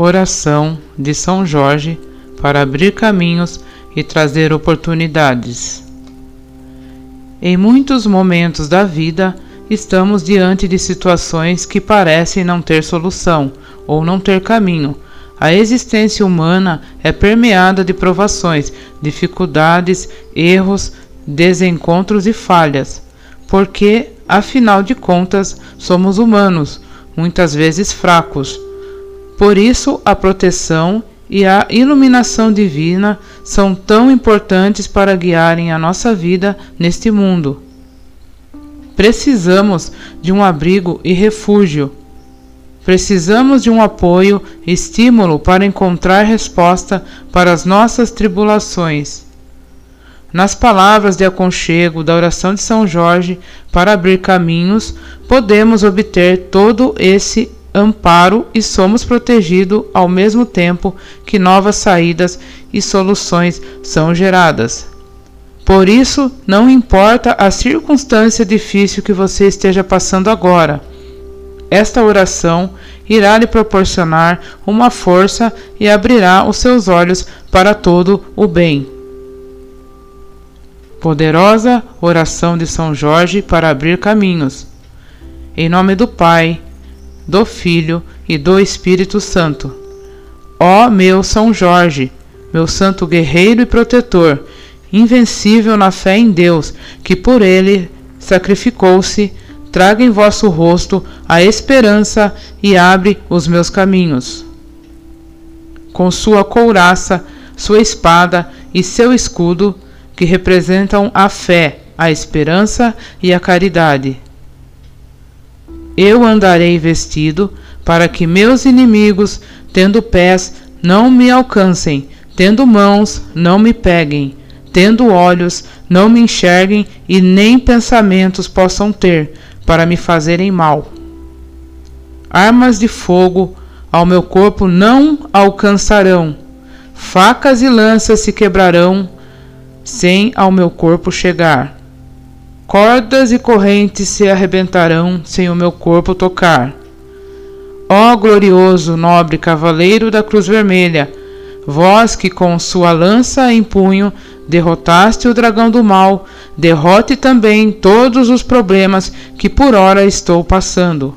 Oração de São Jorge para abrir caminhos e trazer oportunidades. Em muitos momentos da vida, estamos diante de situações que parecem não ter solução ou não ter caminho. A existência humana é permeada de provações, dificuldades, erros, desencontros e falhas, porque, afinal de contas, somos humanos, muitas vezes fracos por isso, a proteção e a iluminação divina são tão importantes para guiarem a nossa vida neste mundo. Precisamos de um abrigo e refúgio. Precisamos de um apoio e estímulo para encontrar resposta para as nossas tribulações. Nas palavras de aconchego da oração de São Jorge para abrir caminhos, podemos obter todo esse amparo e somos protegidos ao mesmo tempo que novas saídas e soluções são geradas. Por isso, não importa a circunstância difícil que você esteja passando agora, esta oração irá lhe proporcionar uma força e abrirá os seus olhos para todo o bem. Poderosa oração de São Jorge para abrir caminhos. Em nome do Pai, do Filho e do Espírito Santo. Ó meu São Jorge, meu santo guerreiro e protetor, invencível na fé em Deus, que por ele sacrificou-se, traga em vosso rosto a esperança e abre os meus caminhos. Com sua couraça, sua espada e seu escudo, que representam a fé, a esperança e a caridade eu andarei vestido, para que meus inimigos, tendo pés, não me alcancem, tendo mãos, não me peguem, tendo olhos, não me enxerguem e nem pensamentos possam ter, para me fazerem mal. Armas de fogo ao meu corpo não alcançarão, facas e lanças se quebrarão, sem ao meu corpo chegar. Cordas e correntes se arrebentarão sem o meu corpo tocar. Ó glorioso, nobre cavaleiro da Cruz Vermelha, vós que com sua lança em punho derrotaste o dragão do mal, derrote também todos os problemas que por ora estou passando.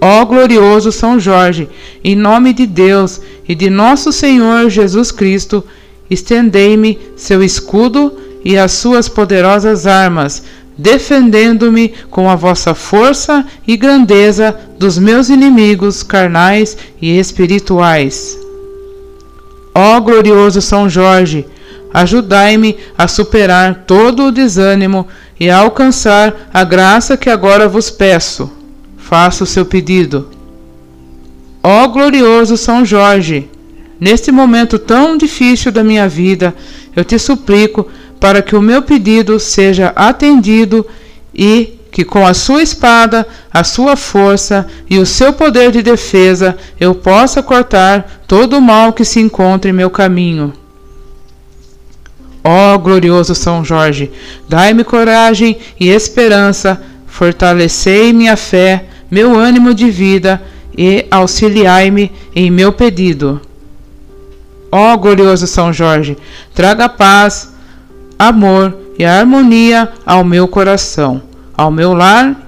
Ó glorioso São Jorge, em nome de Deus e de nosso Senhor Jesus Cristo, estendei-me seu escudo e as suas poderosas armas, defendendo-me com a vossa força e grandeza dos meus inimigos carnais e espirituais. Ó glorioso São Jorge, ajudai-me a superar todo o desânimo e a alcançar a graça que agora vos peço. Faça o seu pedido. Ó glorioso São Jorge, neste momento tão difícil da minha vida, eu te suplico para que o meu pedido seja atendido e que com a sua espada, a sua força e o seu poder de defesa eu possa cortar todo o mal que se encontra em meu caminho. Ó oh, glorioso São Jorge, dai-me coragem e esperança, fortalecei minha fé, meu ânimo de vida e auxiliai-me em meu pedido. Ó oh, glorioso São Jorge, traga paz, amor e harmonia ao meu coração, ao meu lar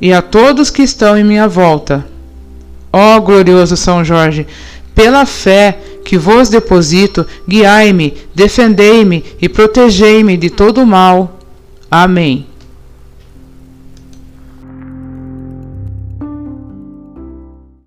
e a todos que estão em minha volta. Ó glorioso São Jorge, pela fé que vos deposito, guiai-me, defendei-me e protegei-me de todo o mal. Amém.